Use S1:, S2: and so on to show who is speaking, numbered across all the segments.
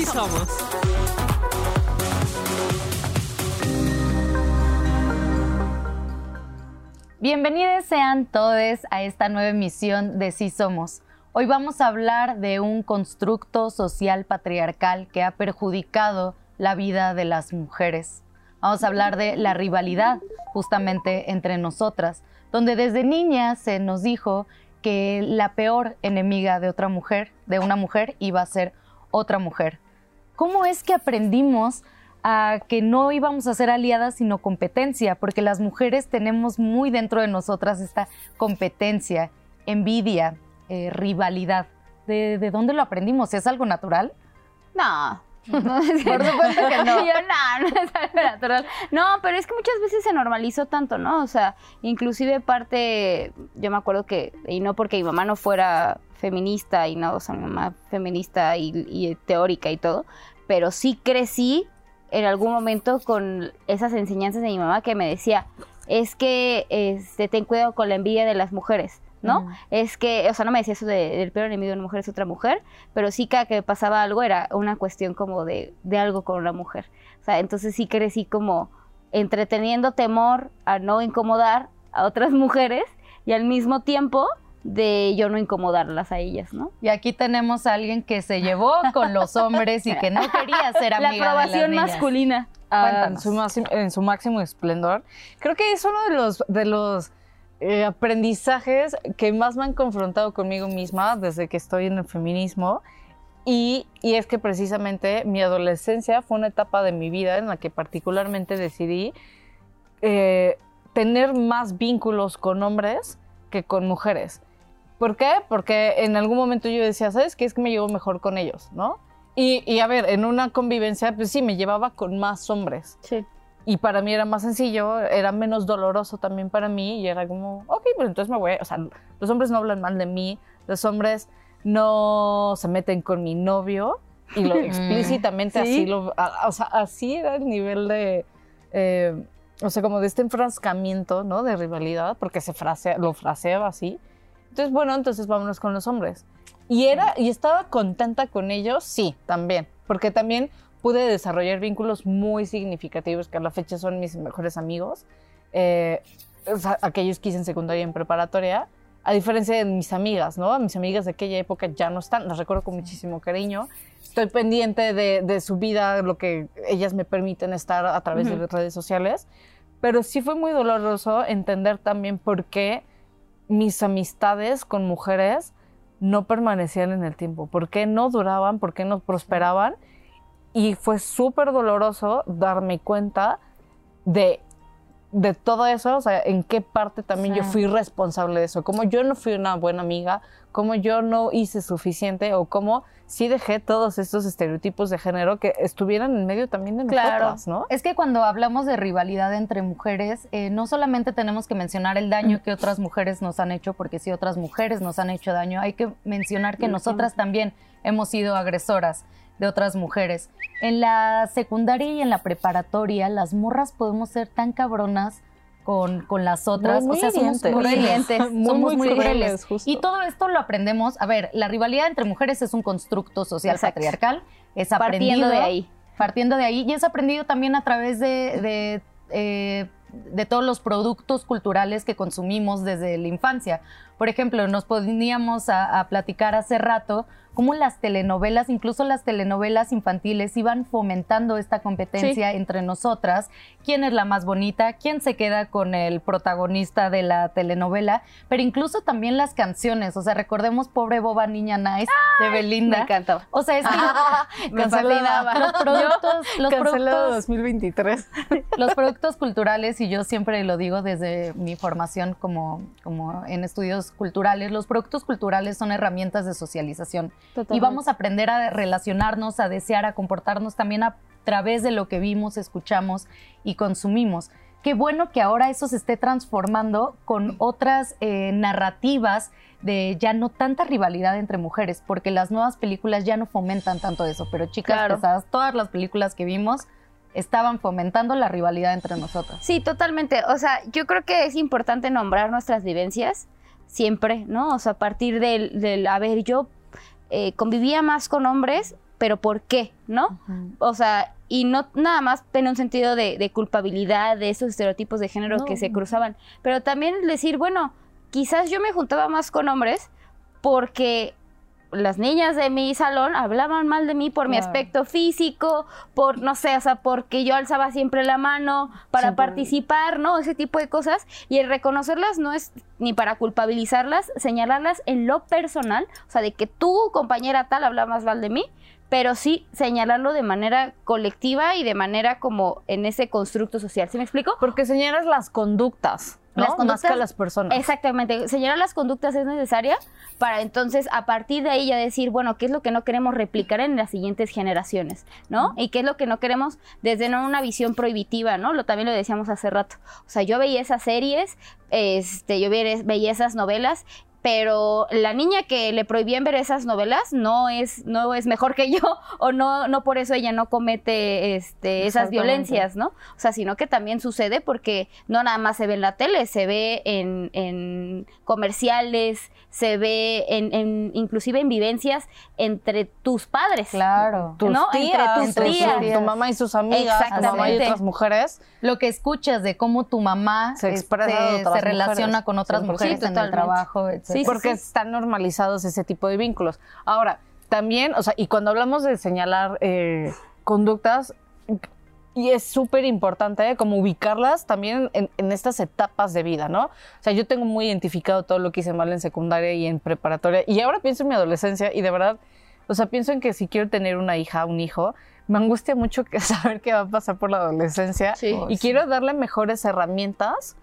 S1: Sí somos.
S2: Bienvenidos sean todos a esta nueva emisión de Sí Somos. Hoy vamos a hablar de un constructo social patriarcal que ha perjudicado la vida de las mujeres. Vamos a hablar de la rivalidad justamente entre nosotras, donde desde niña se nos dijo que la peor enemiga de otra mujer, de una mujer, iba a ser otra mujer. ¿Cómo es que aprendimos a que no íbamos a ser aliadas sino competencia? Porque las mujeres tenemos muy dentro de nosotras esta competencia, envidia, eh, rivalidad. ¿De, ¿De dónde lo aprendimos? ¿Es algo natural?
S3: No.
S2: Por supuesto que no.
S3: Yo no, no es algo natural. No, pero es que muchas veces se normalizó tanto, ¿no? O sea, inclusive parte, yo me acuerdo que, y no porque mi mamá no fuera feminista y no, o sea, mi mamá feminista y, y teórica y todo, pero sí crecí en algún momento con esas enseñanzas de mi mamá que me decía, es que este, ten cuidado con la envidia de las mujeres. ¿no?
S2: Mm.
S3: Es que, o sea, no me decía eso de- del peor enemigo de una mujer es otra mujer, pero sí cada que pasaba algo era una cuestión como de, de algo con una mujer. O sea, entonces sí crecí como entreteniendo temor a no incomodar a otras mujeres y al mismo tiempo de yo no incomodarlas a ellas, ¿no?
S2: Y aquí tenemos a alguien que se llevó con los hombres y que no quería ser
S3: La
S2: amiga de las
S3: aprobación
S2: niñas.
S3: masculina.
S4: Ah, en,
S2: Cuéntanos.
S4: su máximo, en su máximo esplendor. Creo que es uno de los, de los eh, aprendizajes que más me han confrontado conmigo misma desde que estoy en el feminismo. Y, y es que precisamente mi adolescencia fue una etapa de mi vida en la que particularmente decidí eh, tener más vínculos con hombres que con mujeres. ¿Por qué? Porque en algún momento yo decía, ¿sabes qué? Es que me llevo mejor con ellos, ¿no? Y, y a ver, en una convivencia, pues sí, me llevaba con más hombres.
S3: Sí.
S4: Y para mí era más sencillo, era menos doloroso también para mí y era como, ok, pues entonces me voy, o sea, los hombres no hablan mal de mí, los hombres no se meten con mi novio y lo explícitamente
S3: Sí.
S4: así lo, a- o sea, así era el nivel de, eh, o sea, como de este enfrascamiento, ¿no? De rivalidad, porque se frasea, lo fraseaba así. Entonces, bueno, entonces vámonos con los hombres. Y era, y estaba contenta con ellos, sí, también, porque también pude desarrollar vínculos muy significativos que a la fecha son mis mejores amigos, eh, o sea, aquellos que hice en secundaria y en preparatoria, a diferencia de mis amigas, ¿no? Mis amigas de aquella época ya no están, las recuerdo con muchísimo cariño. Estoy pendiente de, de su vida, lo que ellas me permiten estar a través de las redes sociales, pero sí fue muy doloroso entender también por qué mis amistades con mujeres no permanecían en el tiempo, por qué no duraban, por qué no prosperaban. Y fue súper doloroso darme cuenta de, de todo eso, o sea, en qué parte también yo fui responsable de eso, como yo no fui una buena amiga, como yo no hice suficiente o como sí dejé todos estos estereotipos de género que estuvieran en medio también de
S2: Claro.
S4: nosotras, ¿no?
S2: Es que cuando hablamos de rivalidad entre mujeres, eh, no solamente tenemos que mencionar el daño que otras mujeres nos han hecho, porque si otras mujeres nos han hecho daño, hay que mencionar que nosotras también hemos sido agresoras de otras mujeres. En la secundaria y en la preparatoria, las morras podemos ser tan cabronas con, con las otras.
S4: Muy
S2: o sea, somos
S4: hirientes.
S2: crueles.
S4: Muy,
S2: somos
S4: muy
S2: muy
S4: crueles, justo.
S2: Y todo esto lo aprendemos. A ver, la rivalidad entre mujeres es un constructo social
S3: Exacto.
S2: patriarcal. Es
S3: Partiendo
S2: aprendido
S3: de ahí.
S2: partiendo de ahí y es aprendido también a través de, de, eh, de todos los productos culturales que consumimos desde la infancia. Por ejemplo, nos poníamos a, a platicar hace rato cómo las telenovelas, incluso las telenovelas infantiles, iban fomentando esta competencia entre nosotras. ¿Quién es la más bonita? ¿Quién se queda con el protagonista de la telenovela? Pero incluso también las canciones. O sea, recordemos Pobre Boba Niña Nice de Belinda.
S3: Me encantó.
S2: O sea, es que
S3: Me
S4: Cancelada.
S3: fascinaba.
S2: los productos, los productos,
S4: 2023.
S2: los productos culturales, y yo siempre lo digo desde mi formación como, como en estudios culturales, los productos culturales son herramientas de socialización. Y vamos a aprender a relacionarnos, a desear, a comportarnos también a través de lo que vimos, escuchamos y consumimos. Qué bueno que ahora eso se esté transformando con otras eh, narrativas de ya no tanta rivalidad entre mujeres, porque las nuevas películas ya no fomentan tanto eso. Pero chicas
S3: Claro.
S2: pesadas, todas las películas que vimos estaban fomentando la rivalidad entre nosotras.
S3: Sí, totalmente. O sea, yo creo que es importante nombrar nuestras vivencias siempre, ¿no? O sea, a partir del, del a ver, yo eh, convivía más con hombres pero ¿por qué? ¿No? O sea, y no nada más tener un sentido de, de culpabilidad de esos estereotipos de género
S4: No.
S3: que se cruzaban, pero también decir, bueno, quizás yo me juntaba más con hombres porque las niñas de mi salón hablaban mal de mí por mi aspecto físico, por, no sé, o sea, porque yo alzaba siempre la mano para
S4: Sí,
S3: participar, ¿no? Ese tipo de cosas. Y el reconocerlas no es ni para culpabilizarlas, señalarlas en lo personal, o sea, de que tu compañera tal habla más mal de mí, pero sí señalarlo de manera colectiva y de manera como en ese constructo social. ¿Sí me explico?
S4: Porque señalas las conductas, ¿no?
S3: Las
S4: Más
S3: conductas-
S4: que las personas.
S3: Exactamente, señalar las conductas es necesaria para entonces a partir de ahí ya decir, bueno, qué es lo que no queremos replicar en las siguientes generaciones, ¿no? Y qué es lo que no queremos desde no una visión prohibitiva, ¿no? Lo también lo decíamos hace rato. O sea, yo veía esas series, este, yo veía, veía esas novelas pero la niña que le prohibían ver esas novelas no es no es mejor que yo o no no por eso ella no comete este esas violencias no o sea sino que también sucede porque no nada más se ve en la tele se ve en, en comerciales se ve en, en- inclusive en vivencias entre tus padres
S2: Claro.
S4: Tus
S3: ¿no? Entre
S4: tías,
S3: tus
S4: entre su-
S3: tías.
S4: tu mamá y sus amigas, tu mamá y
S3: Exactamente.
S4: otras mujeres.
S2: Lo que escuchas de cómo tu mamá
S4: Se
S2: este,
S4: expresa otras
S2: se relaciona con otras
S4: 100%.
S2: mujeres
S3: Sí,
S2: en el trabajo, etc.
S3: Sí, sí,
S4: porque están normalizados ese tipo de vínculos. Ahora, también, o sea, y cuando hablamos de señalar eh, conductas, y es súper importante ¿eh? como ubicarlas también en, en estas etapas de vida, ¿no? O sea, yo tengo muy identificado todo lo que hice mal en secundaria y en preparatoria, y ahora pienso en mi adolescencia, y de verdad, o sea, pienso en que si quiero tener una hija, un hijo, me angustia mucho saber qué va a pasar por la adolescencia,
S3: Sí.
S4: Y
S2: sí.
S4: quiero darle mejores herramientas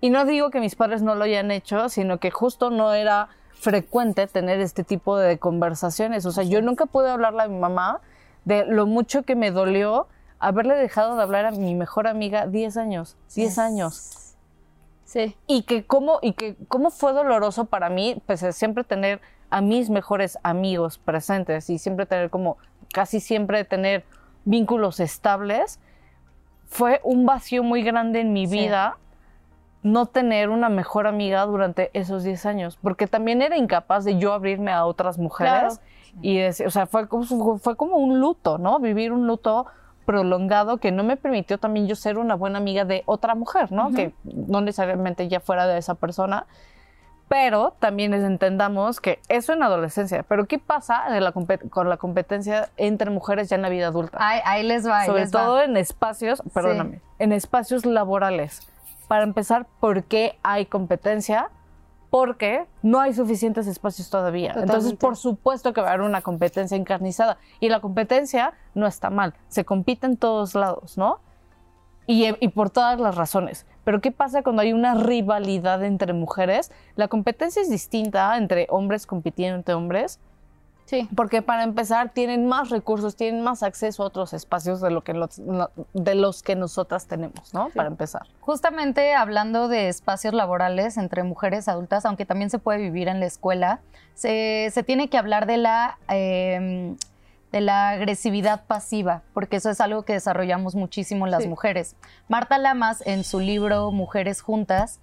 S4: y no digo que mis padres no lo hayan hecho, sino que justo no era frecuente tener este tipo de conversaciones. O sea, yo nunca pude hablarle a mi mamá de lo mucho que me dolió haberle dejado de hablar a mi mejor amiga 10 años, 10 años.
S3: sí
S4: Y que cómo, y que cómo fue doloroso para mí, pues siempre tener a mis mejores amigos presentes y siempre tener como, casi siempre tener vínculos estables, fue un vacío muy grande en mi
S2: Sí.
S4: vida no tener una mejor amiga durante esos 10 años, porque también era incapaz de yo abrirme a otras mujeres y decir, o sea, fue, como- fue como un luto, ¿no? Vivir un luto prolongado que no me permitió también yo ser una buena amiga de otra mujer, ¿no? Que no necesariamente ya fuera de esa persona, pero también es- entendamos que eso en adolescencia, pero ¿qué pasa de la compet- con la competencia entre mujeres ya en la vida adulta?
S2: Ahí, ahí les va, ahí
S4: Sobre
S2: les va.
S4: todo en espacios, perdóname, en espacios laborales. Para empezar, ¿por qué hay competencia? Porque no hay suficientes espacios todavía. Entonces,
S3: Totalmente.
S4: por supuesto que va a haber una competencia encarnizada. Y la competencia no está mal. Se compite en todos lados, ¿no? Y, y por todas las razones. Pero ¿qué pasa cuando hay una rivalidad entre mujeres? La competencia es distinta entre hombres compitiendo entre hombres
S3: sí
S4: porque para empezar tienen más recursos, tienen más acceso a otros espacios de lo que los, de los que nosotras tenemos, ¿no? Para empezar.
S2: Justamente hablando de espacios laborales entre mujeres adultas, aunque también se puede vivir en la escuela, se, se tiene que hablar de la, eh, de la agresividad pasiva, porque eso es algo que desarrollamos muchísimo las
S3: Sí.
S2: mujeres. Marta Lamas, en su libro Mujeres Juntas,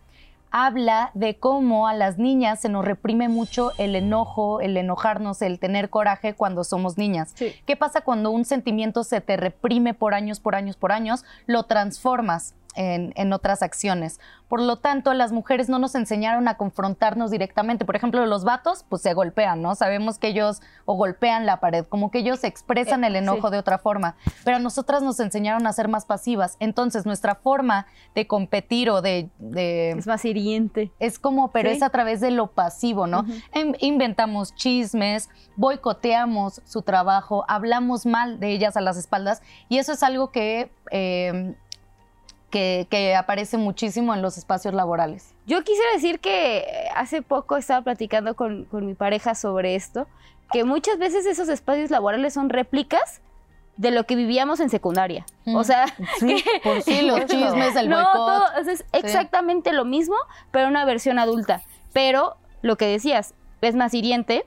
S2: habla de cómo a las niñas se nos reprime mucho el enojo, el enojarnos, el tener coraje cuando somos niñas.
S3: Sí.
S2: ¿Qué pasa cuando un sentimiento se te reprime por años, por años, por años? Lo transformas en, en otras acciones. Por lo tanto, las mujeres no nos enseñaron a confrontarnos directamente. Por ejemplo, los vatos, pues se golpean, ¿no? Sabemos que ellos o golpean la pared, como que ellos expresan
S3: Eh,
S2: el enojo
S3: sí.
S2: de otra forma. Pero a nosotras nos enseñaron a ser más pasivas. Entonces, nuestra forma de competir o de- de
S3: es más hiriente
S2: es como, pero
S3: Sí.
S2: es a través de lo pasivo, ¿no? In- inventamos chismes, boicoteamos su trabajo, hablamos mal de ellas a las espaldas y eso es algo que, eh, que, que aparece muchísimo en los espacios laborales.
S3: Yo quisiera decir que eh, hace poco estaba platicando con, con mi pareja sobre esto, que muchas veces esos espacios laborales son réplicas de lo que vivíamos en secundaria. O
S2: Mm.
S3: sea,
S4: Sí, por
S2: Sí, los chismes, el
S3: no, todo, o sea, es exactamente lo mismo, pero una versión adulta. Pero lo que decías, es más hiriente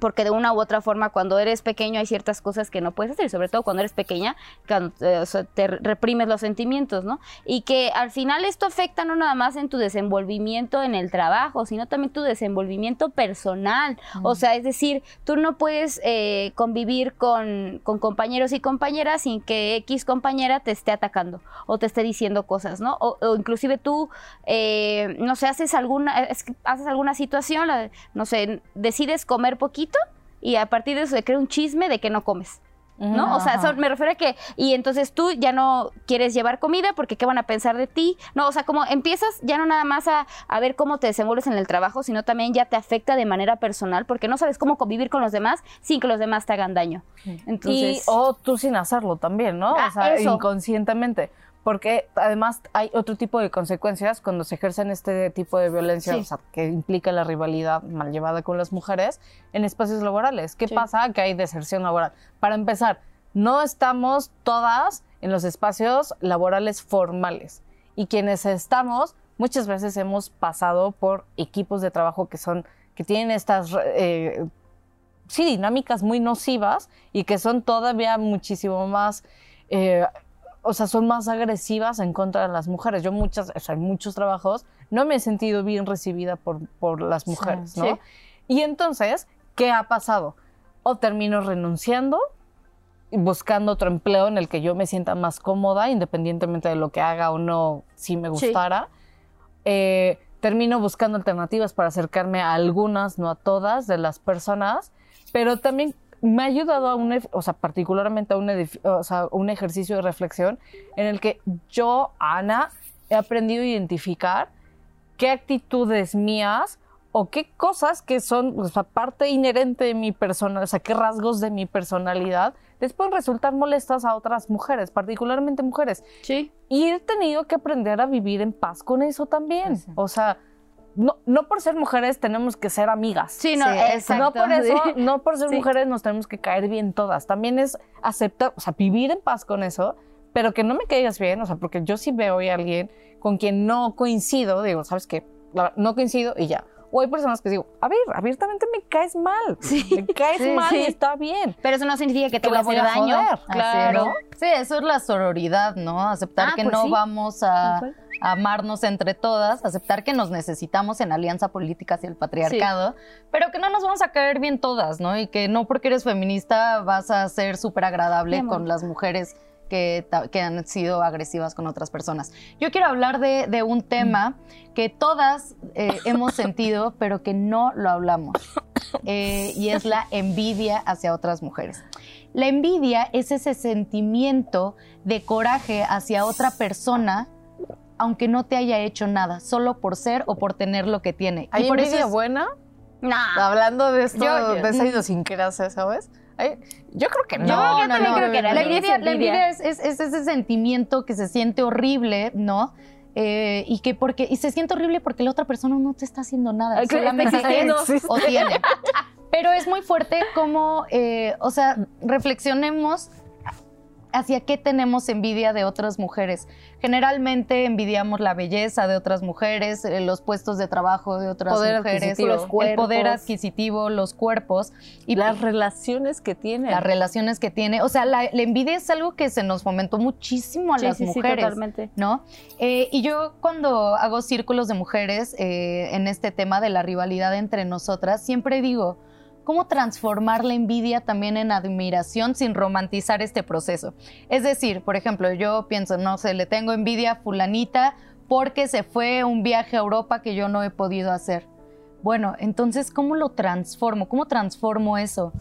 S3: porque de una u otra forma cuando eres pequeño hay ciertas cosas que no puedes hacer, sobre todo cuando eres pequeña, cuando eh, o sea, te reprimes los sentimientos, ¿no? Y que al final esto afecta no nada más en tu desenvolvimiento en el trabajo, sino también tu desenvolvimiento personal. O sea, es decir, tú no puedes eh, convivir con, con compañeros y compañeras sin que X compañera te esté atacando o te esté diciendo cosas, ¿no? O, o inclusive tú, eh, no sé, haces alguna, haces alguna situación, no sé, decides comer poquito y a partir de eso se crea un chisme de que no comes. ¿No? O sea, eso me refiero a que, y entonces tú ya no quieres llevar comida porque qué van a pensar de ti. No, o sea, como empiezas ya no nada más a, a ver cómo te desenvuelves en el trabajo, sino también ya te afecta de manera personal porque no sabes cómo convivir con los demás sin que los demás te hagan daño. Entonces,
S4: o tú sin hacerlo también, ¿no?
S3: Ah,
S4: o sea,
S3: eso.
S4: inconscientemente. Porque además hay otro tipo de consecuencias cuando se ejercen este tipo de violencia,
S3: Sí.
S4: o sea, que implica la rivalidad mal llevada con las mujeres en espacios laborales. ¿Qué
S3: Sí.
S4: pasa? Que hay deserción laboral. Para empezar, no estamos todas en los espacios laborales formales. Y quienes estamos, muchas veces hemos pasado por equipos de trabajo que son, que tienen estas eh, sí, dinámicas muy nocivas y que son todavía muchísimo más, eh, o sea, son más agresivas en contra de las mujeres. Yo muchas, o sea, en muchos trabajos no me he sentido bien recibida por, por las
S2: Sí,
S4: mujeres, ¿no?
S3: sí.
S4: Y entonces, ¿qué ha pasado? O termino renunciando y buscando otro empleo en el que yo me sienta más cómoda, independientemente de lo que haga o no, si me
S3: Sí.
S4: gustara. Eh, termino buscando alternativas para acercarme a algunas, no a todas, de las personas, pero también me ha ayudado a un, o sea, particularmente a un, o sea, un ejercicio de reflexión en el que yo, Ana, he aprendido a identificar qué actitudes mías o qué cosas que son o sea, parte inherente de mi persona, o sea, qué rasgos de mi personalidad les pueden resultar molestas a otras mujeres, particularmente mujeres.
S3: sí.
S4: Y he tenido que aprender a vivir en paz con eso también.
S2: Sí.
S4: O sea, no, no por ser mujeres tenemos que ser amigas.
S3: Sí, no,
S2: Sí,
S3: exacto.
S4: No por eso,
S3: sí.
S4: no por ser
S3: Sí.
S4: mujeres nos tenemos que caer bien todas. También es aceptar, o sea, vivir en paz con eso, pero que no me caigas bien, o sea, porque yo sí veo a alguien con quien no coincido, digo, ¿sabes qué? No coincido y ya. O hay personas que digo, a ver, abiertamente me caes mal. Me caes
S3: Sí,
S4: mal
S3: sí.
S4: y está bien.
S3: Pero eso no significa que te
S4: Que
S3: voy a hacer
S4: a
S3: daño.
S4: joder.
S3: Claro.
S2: Sí, eso es la sororidad, ¿no? Aceptar
S3: Ah,
S2: que
S3: pues
S2: no
S3: sí.
S2: vamos a, a amarnos entre todas, aceptar que nos necesitamos en alianza política hacia el patriarcado, pero que no nos vamos a caer bien todas, ¿no? Y que no porque eres feminista vas a ser súper agradable con las mujeres que, han sido agresivas con otras personas. Yo quiero hablar de, de un tema que todas eh, hemos sentido, pero que no lo hablamos. Eh, y es la envidia hacia otras mujeres. La envidia es ese sentimiento de coraje hacia otra persona, aunque no te haya hecho nada, solo por ser o por tener lo que tiene.
S4: ¿Hay
S2: y por eso
S4: envidia
S2: es-
S4: buena?
S3: No.
S4: Hablando de esto,
S3: Yo- yo-
S4: de esa idiosincrasia, ¿sabes? Yo creo que no.
S3: Yo creo que también creo que
S2: la
S3: la
S2: envidia, la
S3: envidia.
S2: envidia es, es- es ese sentimiento que se siente horrible, ¿no? Eh, y que porque y se siente horrible porque la otra persona no te está haciendo nada, solamente
S3: existiendo.
S2: o tiene. Pero es muy fuerte como, eh, o sea, reflexionemos hacia qué tenemos envidia de otras mujeres. Generalmente envidiamos la belleza de otras mujeres, eh, los puestos de trabajo de otras
S4: Poder
S2: mujeres, los el poder adquisitivo, los cuerpos y
S4: las relaciones que tiene.
S2: las relaciones que tiene. O sea, la, la envidia es algo que se nos fomentó muchísimo a
S3: Sí,
S2: las
S3: sí, sí,
S2: mujeres.
S3: totalmente.
S2: ¿no? Eh, y yo cuando hago círculos de mujeres eh, en este tema de la rivalidad entre nosotras, siempre digo, ¿cómo transformar la envidia también en admiración sin romantizar este proceso? Es decir, por ejemplo, yo pienso, no sé, le tengo envidia a fulanita porque se fue un viaje a Europa que yo no he podido hacer. Bueno, entonces, ¿cómo lo transformo? ¿Cómo transformo eso?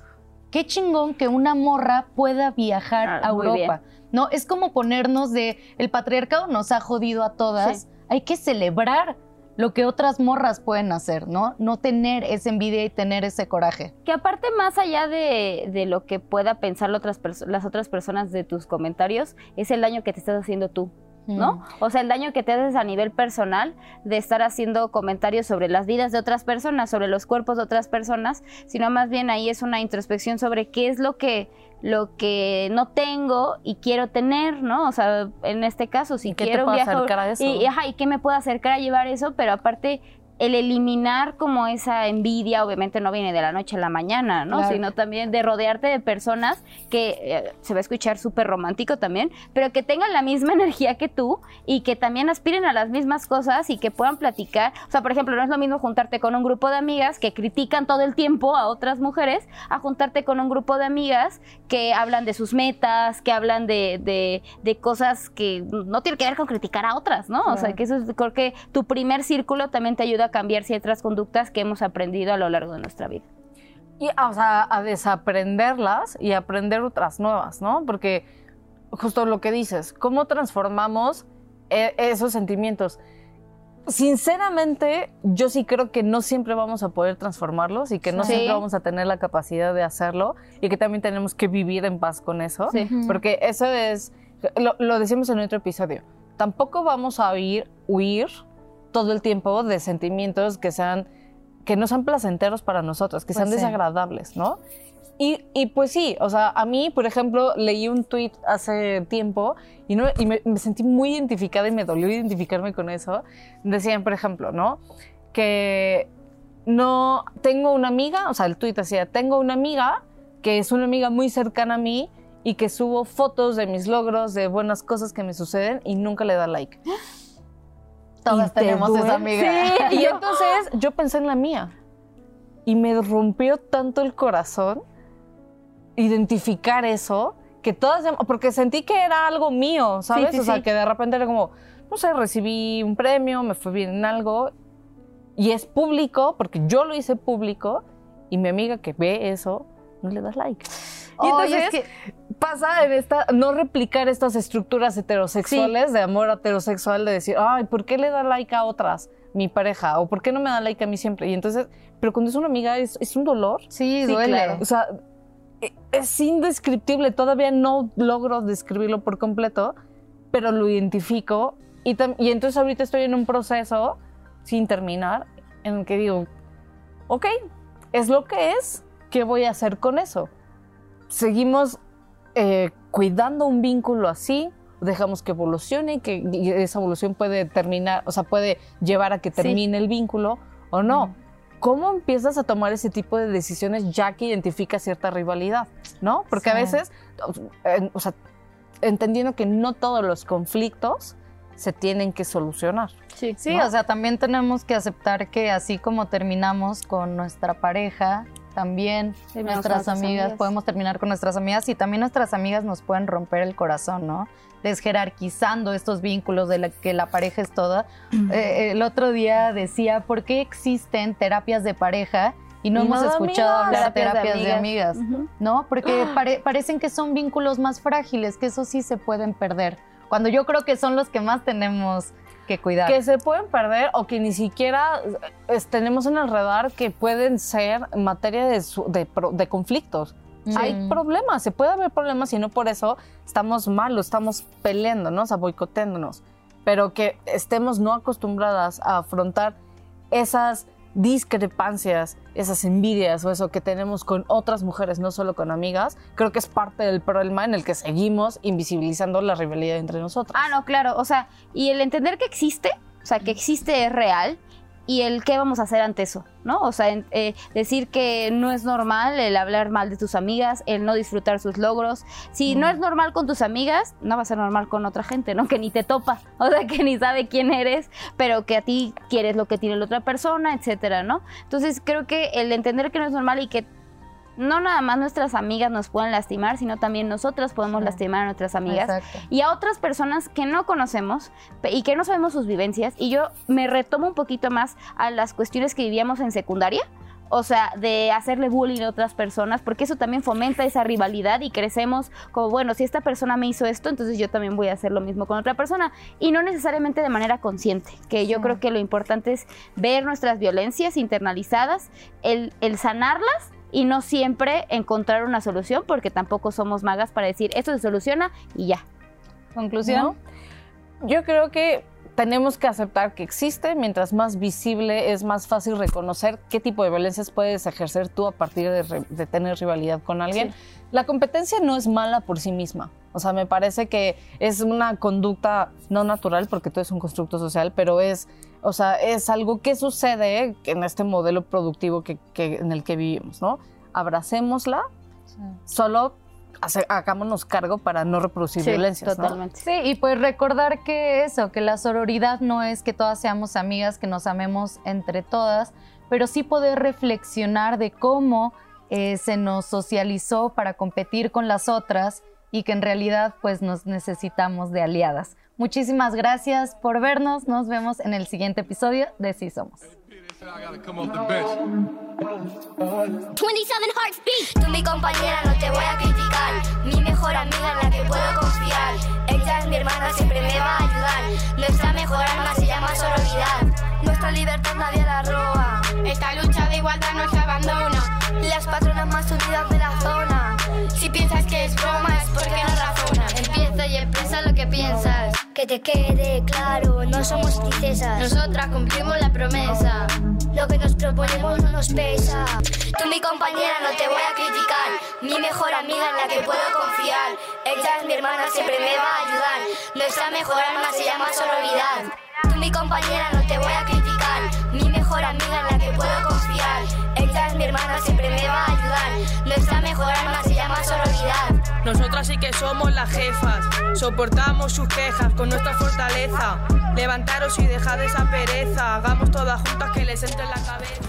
S2: Qué chingón que una morra pueda viajar
S3: Ah,
S2: a Europa. No, es como ponernos de el patriarcado nos ha jodido a todas.
S3: Sí.
S2: Hay que celebrar lo que otras morras pueden hacer, ¿no? No tener esa envidia y tener ese coraje.
S3: Que aparte, más allá de, de lo que pueda pensar otras, las otras personas de tus comentarios, es el daño que te estás haciendo tú. ¿No?
S2: Mm.
S3: O sea, el daño que te haces a nivel personal de estar haciendo comentarios sobre las vidas de otras personas, sobre los cuerpos de otras personas, sino más bien ahí es una introspección sobre qué es lo que lo que no tengo y quiero tener, ¿no? O sea, en este caso, si
S4: ¿Y qué te
S3: quiero
S4: puede
S3: viajar
S4: acercar a eso?
S3: y, y, ajá, y qué me puede acercar a llevar eso, pero aparte el eliminar como esa envidia, obviamente no viene de la noche a la mañana, ¿no?
S2: Claro.
S3: Sino también de rodearte de personas que eh, se va a escuchar súper romántico también, pero que tengan la misma energía que tú y que también aspiren a las mismas cosas y que puedan platicar. O sea, por ejemplo, no es lo mismo juntarte con un grupo de amigas que critican todo el tiempo a otras mujeres a juntarte con un grupo de amigas que hablan de sus metas, que hablan de, de- de cosas que no tienen que ver con criticar a otras, ¿no? O sea,
S4: Claro.
S3: que eso es, creo que tu primer círculo también te ayuda a cambiar ciertas conductas que hemos aprendido a lo largo de nuestra vida.
S4: Y, o sea, a desaprenderlas y aprender otras nuevas, ¿no? Porque justo lo que dices, ¿cómo transformamos e- esos sentimientos? Sinceramente, yo sí creo que no siempre vamos a poder transformarlos y que no
S3: Sí.
S4: siempre vamos a tener la capacidad de hacerlo y que también tenemos que vivir en paz con eso.
S3: Sí.
S4: Porque eso es, lo, lo decimos en otro episodio, tampoco vamos a huir, huir todo el tiempo de sentimientos que sean, que no sean placenteros para nosotros, que
S2: Pues
S4: sean
S2: sí.
S4: desagradables, ¿no? Y, y pues sí, o sea, a mí, por ejemplo, leí un tweet hace tiempo y, no, y me, me sentí muy identificada y me dolió identificarme con eso. Decían, por ejemplo, ¿no? Que no tengo una amiga, o sea, el tweet decía, tengo una amiga que es una amiga muy cercana a mí y que subo fotos de mis logros, de buenas cosas que me suceden y nunca le da like.
S2: Todas tenemos
S4: duele.
S2: esa amiga.
S4: Sí, y entonces yo pensé en la mía y me rompió tanto el corazón identificar eso que todas, porque sentí que era algo mío, ¿sabes?
S3: sí,
S4: o sea,
S3: sí.
S4: que de repente era como, no sé, recibí un premio, me fue bien en algo y es público porque yo lo hice público y mi amiga que ve eso no le das like. Y entonces
S2: es que
S4: pasa en esta, no replicar estas estructuras heterosexuales de amor heterosexual de decir, ay, ¿por qué le da like a otras mi pareja? ¿O por qué no me da like a mí siempre? Y entonces, pero cuando es una amiga es, es un dolor.
S2: sí,
S3: Sí,
S2: duele.
S3: claro.
S4: O sea, e- es indescriptible, todavía no logro describirlo por completo, pero lo identifico y, y entonces ahorita estoy en un proceso sin terminar en el que digo, ok, es lo que es, ¿qué voy a hacer con eso? Seguimos eh, cuidando un vínculo así, dejamos que evolucione, que y esa evolución puede terminar, o sea, puede llevar a que
S3: Sí.
S4: termine el vínculo o no. ¿Cómo empiezas a tomar ese tipo de decisiones ya que identificas cierta rivalidad? ¿No? Porque a
S2: Sí.
S4: veces, eh, o sea, entendiendo que no todos los conflictos se tienen que solucionar.
S3: Sí,
S2: Sí,
S4: ¿no?
S2: o sea, también tenemos que aceptar que así como terminamos con nuestra pareja, también nuestras amigas,
S3: amigas.
S2: podemos terminar con nuestras amigas y también nuestras amigas nos pueden romper el corazón, ¿no? Desjerarquizando estos vínculos de la que la pareja es toda. Eh, el otro día decía, ¿por qué existen terapias de pareja y no
S4: Y
S2: hemos
S4: no
S2: escuchado hablar de terapias de amigas? ¿no? Porque pare- parecen que son vínculos más frágiles, que eso sí se pueden perder. Cuando yo creo que son los que más tenemos que cuidar.
S4: Que se pueden perder o que ni siquiera eh, tenemos en el radar que pueden ser materia de, su- de de conflictos. Hay
S2: Mm.
S4: problemas, se puede haber problemas y no por eso estamos mal o estamos peleándonos, a boicoteándonos. Pero que estemos no acostumbradas a afrontar esas discrepancias, esas envidias o eso que tenemos con otras mujeres, no solo con amigas, creo que es parte del problema en el que seguimos invisibilizando la rivalidad entre nosotros.
S3: Ah, no, claro. O sea, y el entender que existe, o sea, que existe es real, y el qué vamos a hacer ante eso, ¿no? O sea, eh, decir que no es normal el hablar mal de tus amigas, el no disfrutar sus logros. Si no es normal con tus amigas, no va a ser normal con otra gente, ¿no? Que ni te topa, o sea, que ni sabe quién eres, pero que a ti quieres lo que tiene la otra persona, etcétera, ¿no? Entonces, creo que el entender que no es normal y que no nada más nuestras amigas nos pueden lastimar, sino también nosotras podemos lastimar a nuestras amigas
S2: Exacto.
S3: y a otras personas que no conocemos y que no sabemos sus vivencias. Y yo me retomo un poquito más a las cuestiones que vivíamos en secundaria. O sea, de hacerle bullying a otras personas, porque eso también fomenta esa rivalidad y crecemos como, bueno, si esta persona me hizo esto, entonces yo también voy a hacer lo mismo con otra persona. Y no necesariamente de manera consciente, que yo
S2: Sí.
S3: creo que lo importante es ver nuestras violencias internalizadas, el, el sanarlas y no siempre encontrar una solución, porque tampoco somos magas para decir, esto se soluciona y ya.
S2: Conclusión.
S4: ¿no? Yo creo que tenemos que aceptar que existe, mientras más visible es más fácil reconocer qué tipo de violencias puedes ejercer tú a partir de, tener rivalidad con alguien. La competencia no es mala por sí misma. O sea, me parece que es una conducta no natural porque todo es un constructo social, pero es, o sea, es algo que sucede en este modelo productivo que, en el que vivimos, ¿no? Abracémosla, solo hagámonos cargo para no reproducir
S2: sí,
S4: violencias.
S2: Totalmente. Sí, y pues recordar que eso, que la sororidad no es que todas seamos amigas, que nos amemos entre todas, pero sí poder reflexionar de cómo eh, se nos socializó para competir con las otras y que en realidad pues nos necesitamos de aliadas. Muchísimas gracias por vernos, nos vemos en el siguiente episodio de Sí Somos. 27
S1: Hearts Tú mi compañera, no te voy a criticar. Mi mejor amiga en la que puedo confiar. Ella es mi hermana, siempre me va a ayudar. Nuestra mejor arma se llama sororidad. Nuestra libertad nadie la roba. Esta lucha de igualdad no se abandona. Las patronas más unidas de la zona. Si piensas que es broma es porque no razonas. Empieza y expresa lo que piensas. Que te quede claro, no somos princesas. Nosotras cumplimos la promesa. Lo que nos proponemos no nos pesa. Tú mi compañera no te voy a criticar. Mi mejor amiga en la que puedo confiar. Ella es mi hermana, siempre me va a ayudar. Nuestra mejor arma se llama sororidad. Tú mi compañera no te voy a criticar. Mi mejor amiga en la hermana, siempre me va a ayudar. Nuestra mejor arma se llama sororidad.
S5: Nosotras sí que somos las jefas. Soportamos sus quejas con nuestra fortaleza. Levantaros y dejad esa pereza. Hagamos todas juntas que les entre en la cabeza.